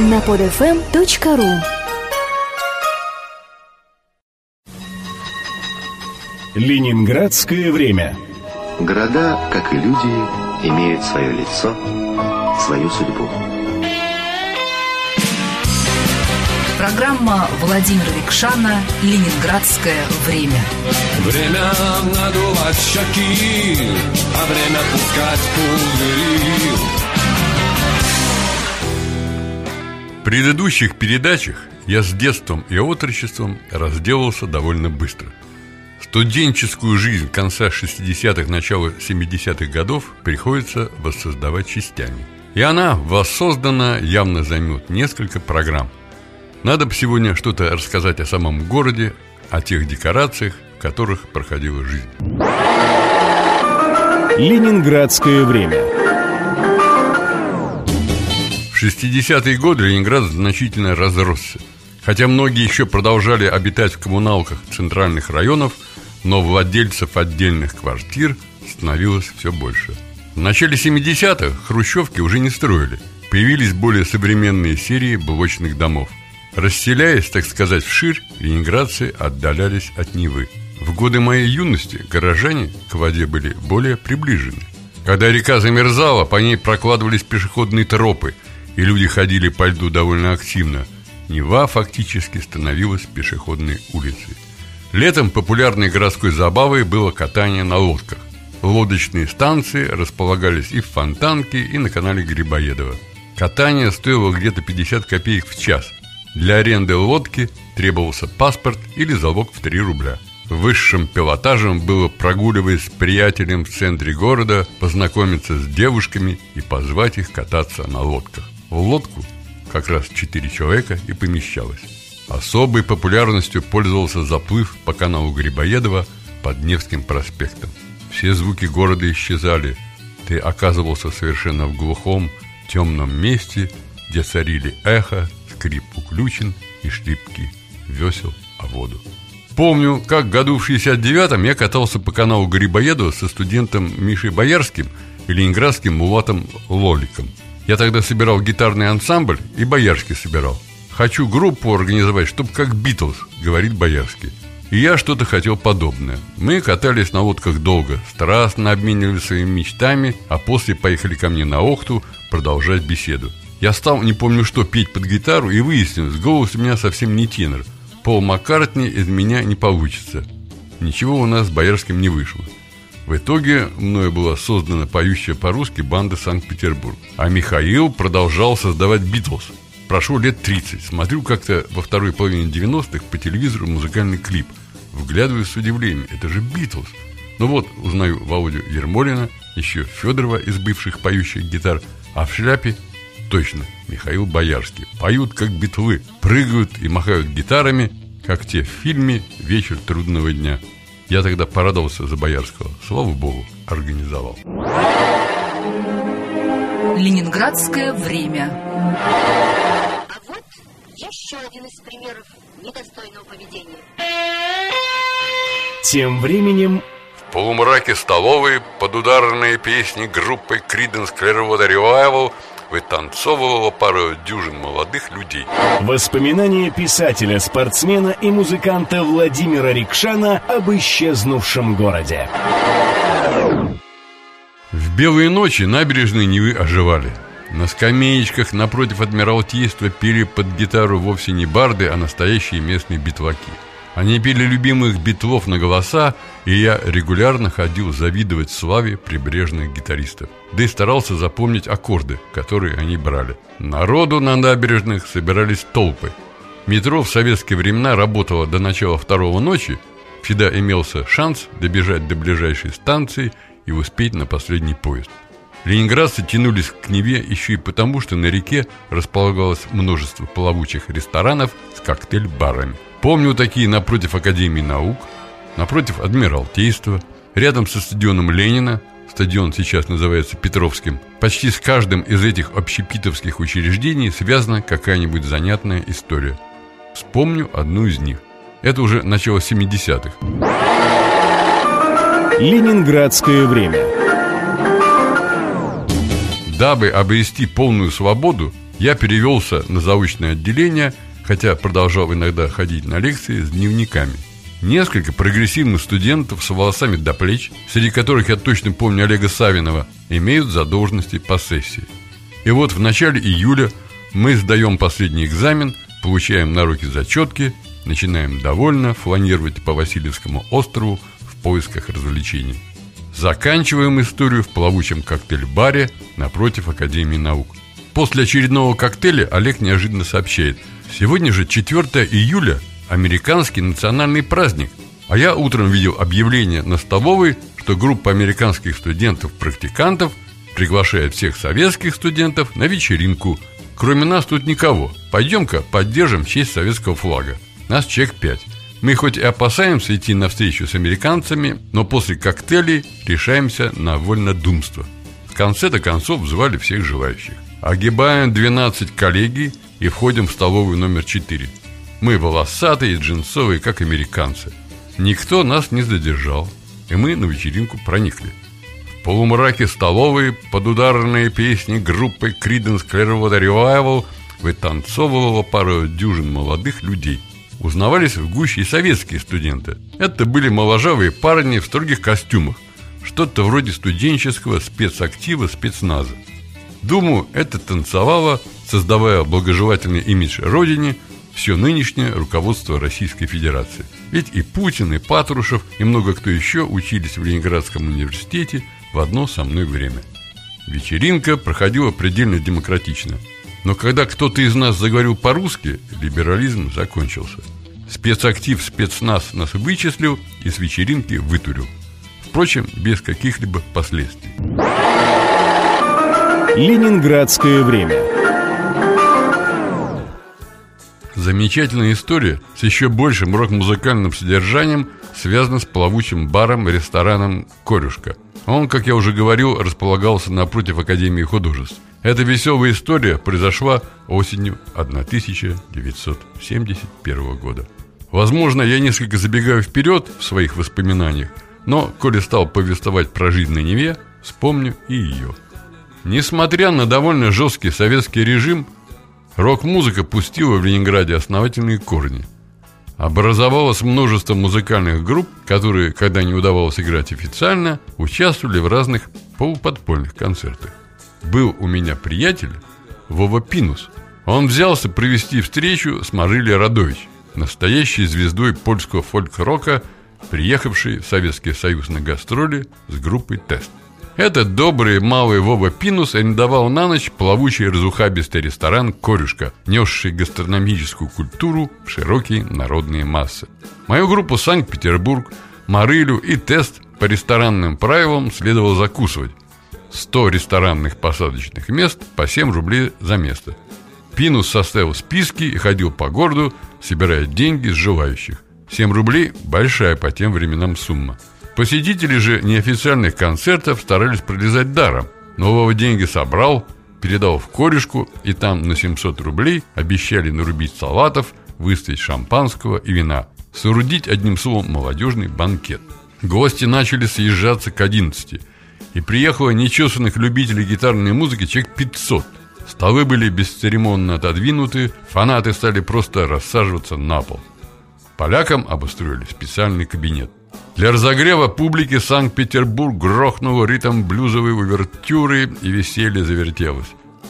на podfm.ru Ленинградское время Города, как и люди, имеют свое лицо, свою судьбу. Программа Владимира Викшана «Ленинградское время». Время надувать щеки, а время пускать пузыри. Предыдущих передачах я с детством и отрочеством разделался довольно быстро. Студенческую жизнь конца 60-х, начала 70-х годов приходится воссоздавать частями. И она, воссоздана, явно займет несколько программ – надо бы сегодня что-то рассказать о самом городе, о тех декорациях, в которых проходила жизнь. Ленинградское время В 60-е годы Ленинград значительно разросся. Хотя многие еще продолжали обитать в коммуналках центральных районов, но владельцев отдельных квартир становилось все больше. В начале 70-х хрущевки уже не строили. Появились более современные серии блочных домов. Расселяясь, так сказать, вширь, ленинградцы отдалялись от Невы. В годы моей юности горожане к воде были более приближены. Когда река замерзала, по ней прокладывались пешеходные тропы, и люди ходили по льду довольно активно. Нева фактически становилась пешеходной улицей. Летом популярной городской забавой было катание на лодках. Лодочные станции располагались и в Фонтанке, и на канале Грибоедова. Катание стоило где-то 50 копеек в час – для аренды лодки требовался паспорт или залог в 3 рубля. Высшим пилотажем было, прогуливаясь с приятелем в центре города, познакомиться с девушками и позвать их кататься на лодках. В лодку как раз 4 человека и помещалось. Особой популярностью пользовался заплыв по каналу Грибоедова под Невским проспектом. Все звуки города исчезали. Ты оказывался совершенно в глухом, темном месте, где царили эхо, скрип уключен и шлипки весел о воду. Помню, как году в 69-м я катался по каналу Грибоедова со студентом Мишей Боярским и ленинградским мулатом Лоликом. Я тогда собирал гитарный ансамбль и Боярский собирал. «Хочу группу организовать, чтобы как Битлз», — говорит Боярский. И я что-то хотел подобное. Мы катались на лодках долго, страстно обменивались своими мечтами, а после поехали ко мне на Охту продолжать беседу. Я стал, не помню что, петь под гитару и выяснилось, голос у меня совсем не тенор. Пол Маккартни из меня не получится. Ничего у нас с Боярским не вышло. В итоге мною была создана поющая по-русски банда Санкт-Петербург. А Михаил продолжал создавать Битлз. Прошло лет 30. Смотрю как-то во второй половине 90-х по телевизору музыкальный клип. Вглядываюсь с удивлением. Это же Битлз. Ну вот, узнаю Володю Ермолина, еще Федорова из бывших поющих гитар, а в шляпе точно, Михаил Боярский. Поют как битлы, прыгают и махают гитарами, как те в фильме «Вечер трудного дня». Я тогда порадовался за Боярского. Слава Богу, организовал. Ленинградское время. А вот еще один из примеров недостойного поведения. Тем временем В полумраке столовой под ударные песни группы Creedence Clearwater Revival – вытанцовывала пару дюжин молодых людей. Воспоминания писателя, спортсмена и музыканта Владимира Рикшана об исчезнувшем городе. В белые ночи набережные Невы оживали. На скамеечках напротив Адмиралтейства пели под гитару вовсе не барды, а настоящие местные битлаки – они пели любимых битлов на голоса, и я регулярно ходил завидовать славе прибрежных гитаристов. Да и старался запомнить аккорды, которые они брали. Народу на набережных собирались толпы. Метро в советские времена работало до начала второго ночи, всегда имелся шанс добежать до ближайшей станции и успеть на последний поезд. Ленинградцы тянулись к Неве еще и потому, что на реке располагалось множество плавучих ресторанов с коктейль-барами – Помню такие напротив Академии наук, напротив Адмиралтейства, рядом со стадионом Ленина, стадион сейчас называется Петровским, почти с каждым из этих общепитовских учреждений связана какая-нибудь занятная история. Вспомню одну из них. Это уже начало 70-х. Ленинградское время Дабы обрести полную свободу, Я перевелся на заочное отделение, хотя продолжал иногда ходить на лекции с дневниками. Несколько прогрессивных студентов с волосами до плеч, среди которых я точно помню Олега Савинова, имеют задолженности по сессии. И вот в начале июля мы сдаем последний экзамен, получаем на руки зачетки, начинаем довольно фланировать по Васильевскому острову в поисках развлечений. Заканчиваем историю в плавучем коктейль-баре напротив Академии наук. После очередного коктейля Олег неожиданно сообщает. Сегодня же 4 июля, американский национальный праздник. А я утром видел объявление на столовой, что группа американских студентов-практикантов приглашает всех советских студентов на вечеринку. Кроме нас тут никого. Пойдем-ка поддержим честь советского флага. Нас человек 5 мы хоть и опасаемся идти на встречу с американцами, но после коктейлей решаемся на вольнодумство. В конце-то концов звали всех желающих. Огибаем 12 коллегий и входим в столовую номер 4. Мы волосатые, джинсовые, как американцы. Никто нас не задержал, и мы на вечеринку проникли. В полумраке столовой под ударные песни группы Creedence Clearwater Revival вытанцовывала пару дюжин молодых людей – узнавались в гуще советские студенты. Это были моложавые парни в строгих костюмах, что-то вроде студенческого спецактива спецназа. Думаю, это танцевало, создавая благожелательный имидж Родине, все нынешнее руководство Российской Федерации. Ведь и Путин, и Патрушев, и много кто еще учились в Ленинградском университете в одно со мной время. Вечеринка проходила предельно демократично – но когда кто-то из нас заговорил по-русски, либерализм закончился. Спецактив спецназ нас вычислил и с вечеринки вытурил. Впрочем, без каких-либо последствий. Ленинградское время. Замечательная история с еще большим рок-музыкальным содержанием связана с плавучим баром рестораном «Корюшка». Он, как я уже говорил, располагался напротив Академии художеств. Эта веселая история произошла осенью 1971 года. Возможно, я несколько забегаю вперед в своих воспоминаниях, но, коли стал повествовать про жизнь на Неве, вспомню и ее. Несмотря на довольно жесткий советский режим, рок-музыка пустила в Ленинграде основательные корни. Образовалось множество музыкальных групп, которые, когда не удавалось играть официально, участвовали в разных полуподпольных концертах был у меня приятель Вова Пинус. Он взялся провести встречу с Марилей Радович, настоящей звездой польского фольк-рока, приехавшей в Советский Союз на гастроли с группой «Тест». Этот добрый малый Вова Пинус арендовал на ночь плавучий разухабистый ресторан «Корюшка», несший гастрономическую культуру в широкие народные массы. Мою группу «Санкт-Петербург», Марылю и «Тест» по ресторанным правилам следовало закусывать, 100 ресторанных посадочных мест по 7 рублей за место. Пинус составил списки и ходил по городу, собирая деньги с желающих. 7 рублей – большая по тем временам сумма. Посетители же неофициальных концертов старались пролезать даром. Нового деньги собрал, передал в корешку, и там на 700 рублей обещали нарубить салатов, выставить шампанского и вина. Соорудить, одним словом, молодежный банкет. Гости начали съезжаться к 11 и приехало нечесанных любителей гитарной музыки человек 500. Столы были бесцеремонно отодвинуты, фанаты стали просто рассаживаться на пол. Полякам обустроили специальный кабинет. Для разогрева публики Санкт-Петербург грохнул ритм блюзовой увертюры и веселье завертелось.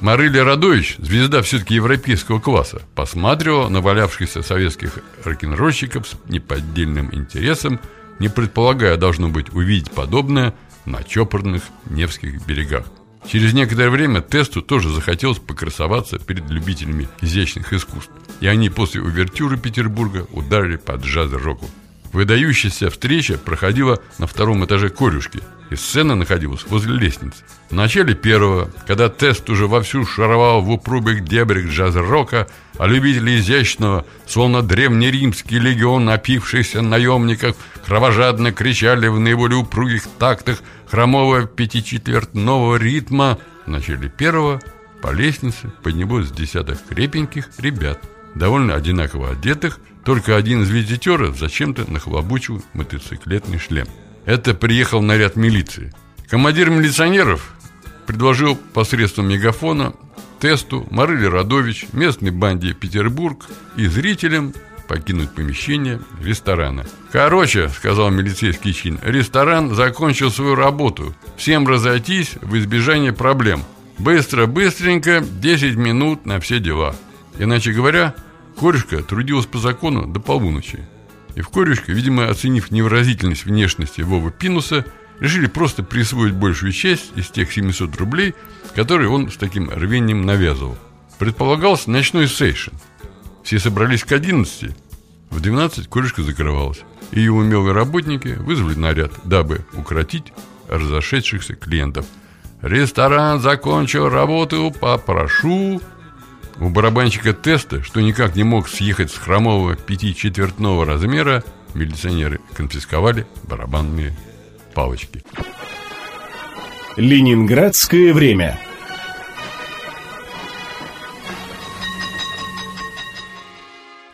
Марыли Радович, звезда все-таки европейского класса, посматривал на валявшихся советских рок-н-ролльщиков с неподдельным интересом, не предполагая, должно быть, увидеть подобное – на чопорных Невских берегах. Через некоторое время Тесту тоже захотелось покрасоваться перед любителями изящных искусств, и они после увертюры Петербурга ударили под джаз-року. Выдающаяся встреча проходила на втором этаже корюшки, и сцена находилась возле лестницы. В начале первого, когда тест уже вовсю шаровал в упрубых дебрях джаз-рока, а любители изящного, словно древнеримский легион напившихся наемников, кровожадно кричали в наиболее упругих тактах хромого пятичетвертного ритма, в начале первого по лестнице поднялось десяток крепеньких ребят, довольно одинаково одетых, только один из визитеров зачем-то нахлобучил мотоциклетный шлем. Это приехал наряд милиции. Командир милиционеров предложил посредством мегафона Тесту, Марыле Радович, местной банде Петербург и зрителям покинуть помещение ресторана. «Короче», — сказал милицейский чин, — «ресторан закончил свою работу. Всем разойтись в избежание проблем. Быстро, быстренько, 10 минут на все дела». Иначе говоря, Корешка трудилась по закону до полуночи. И в Корешка, видимо, оценив невыразительность внешности Вовы Пинуса, решили просто присвоить большую часть из тех 700 рублей, которые он с таким рвением навязывал. Предполагался ночной сейшн. Все собрались к 11, в 12 Корешка закрывалась, и его умелые работники вызвали наряд, дабы укротить разошедшихся клиентов. «Ресторан закончил работу, попрошу...» У барабанщика теста, что никак не мог съехать с хромового пятичетвертного размера, милиционеры конфисковали барабанные палочки. Ленинградское время.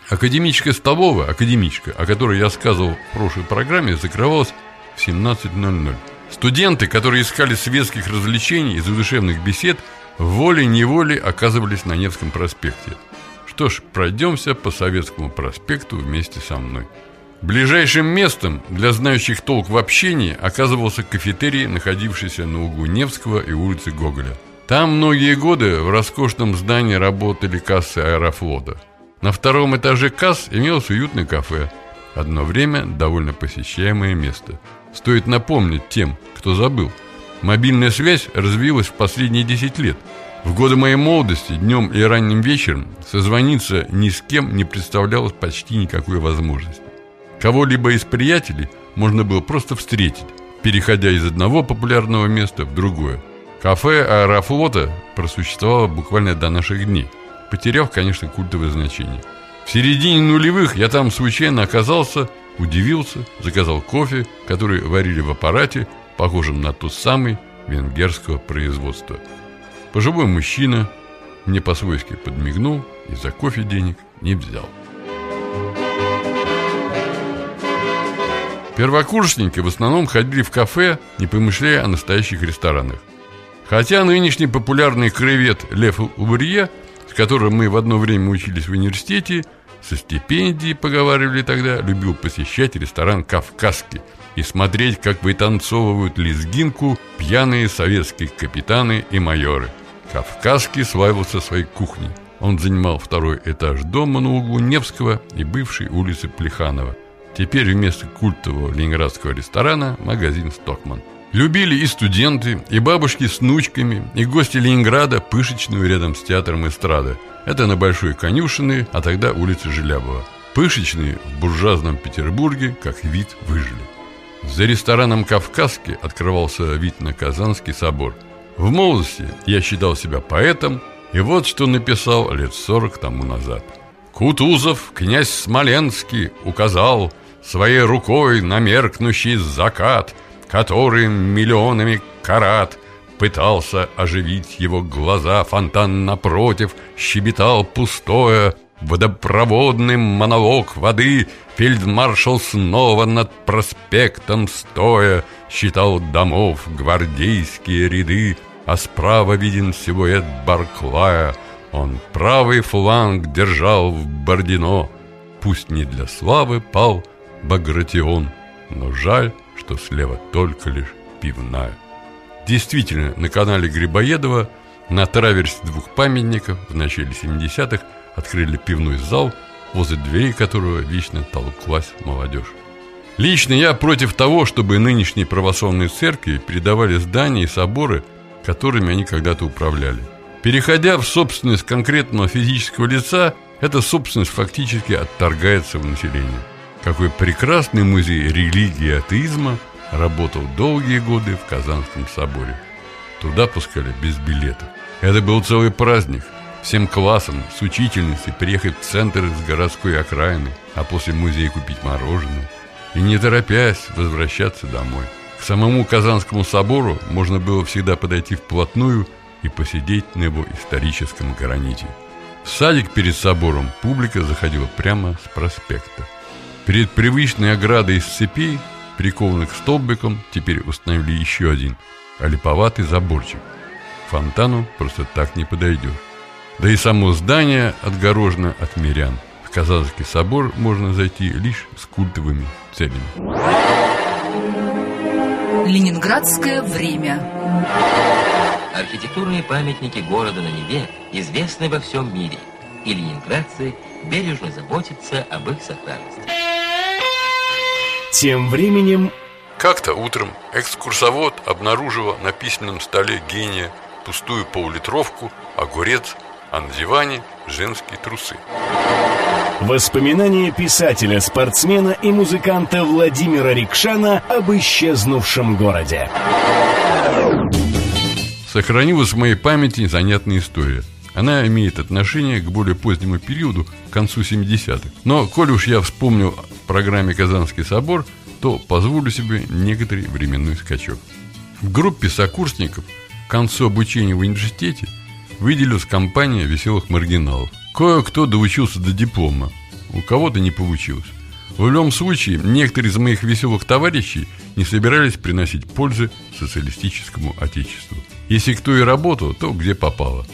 Академическая столовая, академичка, о которой я сказывал в прошлой программе, закрывалась в 17.00. Студенты, которые искали светских развлечений и задушевных бесед, волей-неволей оказывались на Невском проспекте. Что ж, пройдемся по Советскому проспекту вместе со мной. Ближайшим местом для знающих толк в общении оказывался кафетерий, находившийся на углу Невского и улицы Гоголя. Там многие годы в роскошном здании работали кассы аэрофлота. На втором этаже касс имелось уютное кафе. Одно время довольно посещаемое место. Стоит напомнить тем, кто забыл. Мобильная связь развилась в последние 10 лет. В годы моей молодости, днем и ранним вечером, созвониться ни с кем не представлялось почти никакой возможности. Кого-либо из приятелей можно было просто встретить, переходя из одного популярного места в другое. Кафе Аэрофлота просуществовало буквально до наших дней, потеряв, конечно, культовое значение. В середине нулевых я там случайно оказался, удивился, заказал кофе, который варили в аппарате, похожем на тот самый венгерского производства. Пожилой мужчина мне по-свойски подмигнул и за кофе денег не взял. Первокурсники в основном ходили в кафе, не помышляя о настоящих ресторанах. Хотя нынешний популярный кревет Лев Убрье, с которым мы в одно время учились в университете, со стипендией, поговаривали тогда, любил посещать ресторан «Кавказский» и смотреть, как вытанцовывают лезгинку пьяные советские капитаны и майоры. Кавказский славился своей кухней. Он занимал второй этаж дома на углу Невского и бывшей улицы Плеханова – Теперь вместо культового ленинградского ресторана магазин «Стокман». Любили и студенты, и бабушки с внучками, и гости Ленинграда, пышечную рядом с театром эстрады. Это на Большой Конюшиной, а тогда улица Желябова. Пышечные в буржуазном Петербурге, как вид, выжили. За рестораном «Кавказский» открывался вид на Казанский собор. В молодости я считал себя поэтом, и вот что написал лет сорок тому назад. Кутузов, князь Смоленский, указал – Своей рукой на меркнущий закат, Который миллионами карат Пытался оживить его глаза Фонтан напротив щебетал пустое Водопроводный монолог воды Фельдмаршал снова над проспектом стоя Считал домов гвардейские ряды А справа виден силуэт Барклая. Он правый фланг держал в Бордино. Пусть не для славы пал Багратион, но жаль, что слева только лишь пивная. Действительно, на канале Грибоедова на траверсе двух памятников в начале 70-х открыли пивной зал, возле дверей которого вечно толклась молодежь. Лично я против того, чтобы нынешние православные церкви передавали здания и соборы, которыми они когда-то управляли. Переходя в собственность конкретного физического лица, эта собственность фактически отторгается в население. Какой прекрасный музей религии и атеизма работал долгие годы в Казанском соборе. Туда пускали без билетов. Это был целый праздник. Всем классам с учительницей приехать в центр из городской окраины, а после музея купить мороженое. И не торопясь возвращаться домой. К самому Казанскому собору можно было всегда подойти вплотную и посидеть на его историческом граните. В садик перед собором публика заходила прямо с проспекта. Перед привычной оградой из цепей, прикованных столбиком, теперь установили еще один, олиповатый заборчик. К фонтану просто так не подойдешь. Да и само здание отгорожено от мирян. В Казанский собор можно зайти лишь с культовыми целями. Ленинградское время. Архитектурные памятники города на Неве известны во всем мире, и ленинградцы бережно заботятся об их сохранности. Тем временем Как-то утром экскурсовод обнаружила на письменном столе гения пустую полулитровку, огурец, а на диване женские трусы. воспоминания писателя, спортсмена и музыканта Владимира Рикшана об исчезнувшем городе. Сохранилась в моей памяти занятная история. Она имеет отношение к более позднему периоду, к концу 70-х. Но, коль уж я вспомнил в программе «Казанский собор», то позволю себе некоторый временной скачок. В группе сокурсников к концу обучения в университете выделилась компания веселых маргиналов. Кое-кто доучился до диплома, у кого-то не получилось. В любом случае, некоторые из моих веселых товарищей не собирались приносить пользы социалистическому отечеству. Если кто и работал, то где попало,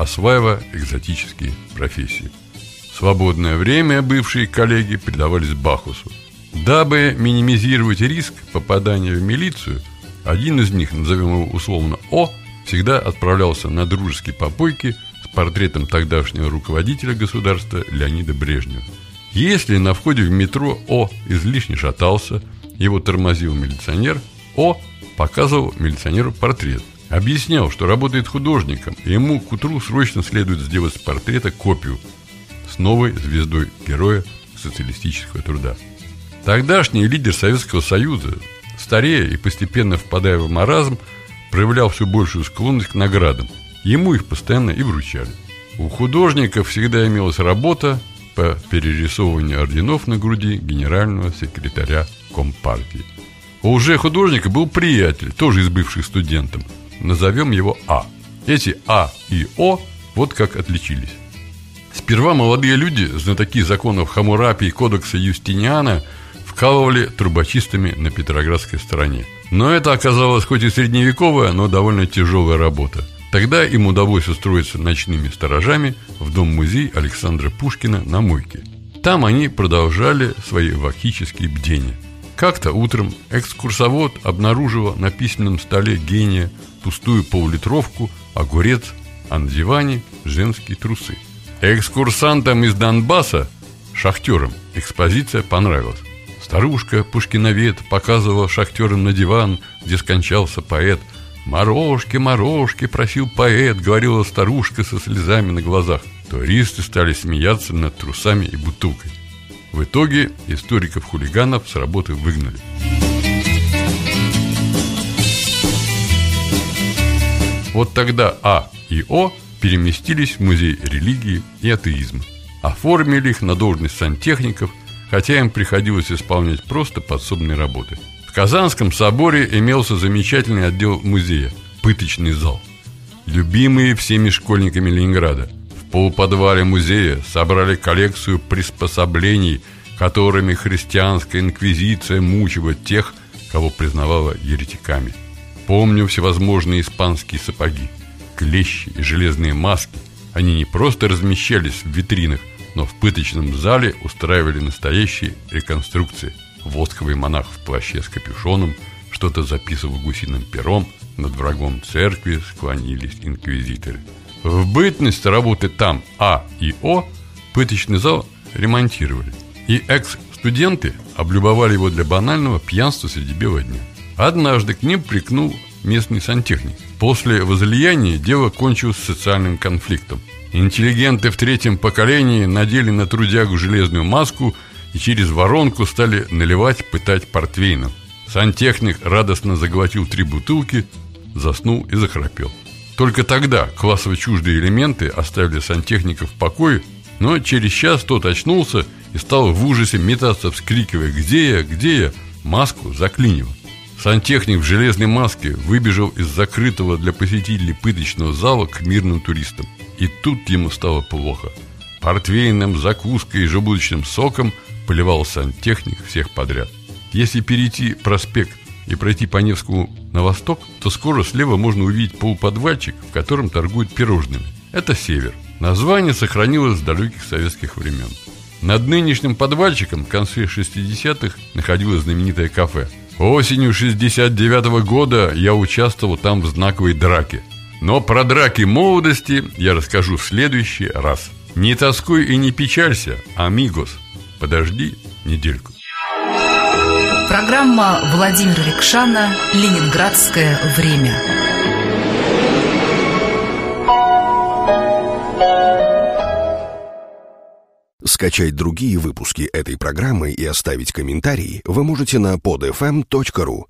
осваивая экзотические профессии. Свободное время бывшие коллеги предавались Бахусу. Дабы минимизировать риск попадания в милицию, один из них, назовем его условно О, всегда отправлялся на дружеские попойки с портретом тогдашнего руководителя государства Леонида Брежнева. Если на входе в метро О излишне шатался, его тормозил милиционер, О показывал милиционеру портрет. Объяснял, что работает художником, и ему к утру срочно следует сделать с портрета копию с новой звездой героя социалистического труда. Тогдашний лидер Советского Союза, старея и постепенно впадая в маразм, проявлял все большую склонность к наградам. Ему их постоянно и вручали. У художника всегда имелась работа по перерисовыванию орденов на груди генерального секретаря Компартии. У уже художника был приятель, тоже из бывших студентов. Назовем его А. Эти А и О вот как отличились. Сперва молодые люди, знатоки законов Хамурапи и кодекса Юстиниана, вкалывали трубочистами на Петроградской стороне. Но это оказалось хоть и средневековая, но довольно тяжелая работа. Тогда им удалось устроиться ночными сторожами в дом-музей Александра Пушкина на Мойке. Там они продолжали свои вахические бдения. Как-то утром экскурсовод обнаружила на письменном столе гения пустую полулитровку, огурец, а на диване женские трусы. Экскурсантам из Донбасса, шахтерам, экспозиция понравилась. Старушка Пушкиновед показывала шахтерам на диван, где скончался поэт. «Морожки, морожки!» – просил поэт, говорила старушка со слезами на глазах. Туристы стали смеяться над трусами и бутылкой. В итоге историков-хулиганов с работы выгнали. Вот тогда А и О переместились в музей религии и атеизма. Оформили их на должность сантехников, хотя им приходилось исполнять просто подсобные работы. В Казанском соборе имелся замечательный отдел музея – пыточный зал. Любимые всеми школьниками Ленинграда. Полуподвале музея собрали коллекцию приспособлений, которыми христианская инквизиция мучила тех, кого признавала еретиками. Помню всевозможные испанские сапоги, клещи и железные маски. Они не просто размещались в витринах, но в пыточном зале устраивали настоящие реконструкции. Восковый монах в плаще с капюшоном что-то записывал гусиным пером, над врагом церкви склонились инквизиторы. В бытность работы там А и О пыточный зал ремонтировали. И экс-студенты облюбовали его для банального пьянства среди бела дня. Однажды к ним прикнул местный сантехник. После возлияния дело кончилось социальным конфликтом. Интеллигенты в третьем поколении надели на трудягу железную маску и через воронку стали наливать, пытать портвейном. Сантехник радостно заглотил три бутылки, заснул и захрапел. Только тогда классово чуждые элементы оставили сантехника в покое, но через час тот очнулся и стал в ужасе метаться, вскрикивая «Где я? Где я?» Маску заклинило. Сантехник в железной маске выбежал из закрытого для посетителей пыточного зала к мирным туристам. И тут ему стало плохо. Портвейным, закуской и желудочным соком поливал сантехник всех подряд. Если перейти проспект и пройти по Невскому на восток, то скоро слева можно увидеть полуподвальчик, в котором торгуют пирожными. Это север. Название сохранилось с далеких советских времен. Над нынешним подвальчиком в конце 60-х находилось знаменитое кафе. Осенью 69 -го года я участвовал там в знаковой драке. Но про драки молодости я расскажу в следующий раз. Не тоскуй и не печалься, амигос. Подожди недельку. Программа Владимира Рикшана «Ленинградское время». Скачать другие выпуски этой программы и оставить комментарии вы можете на podfm.ru.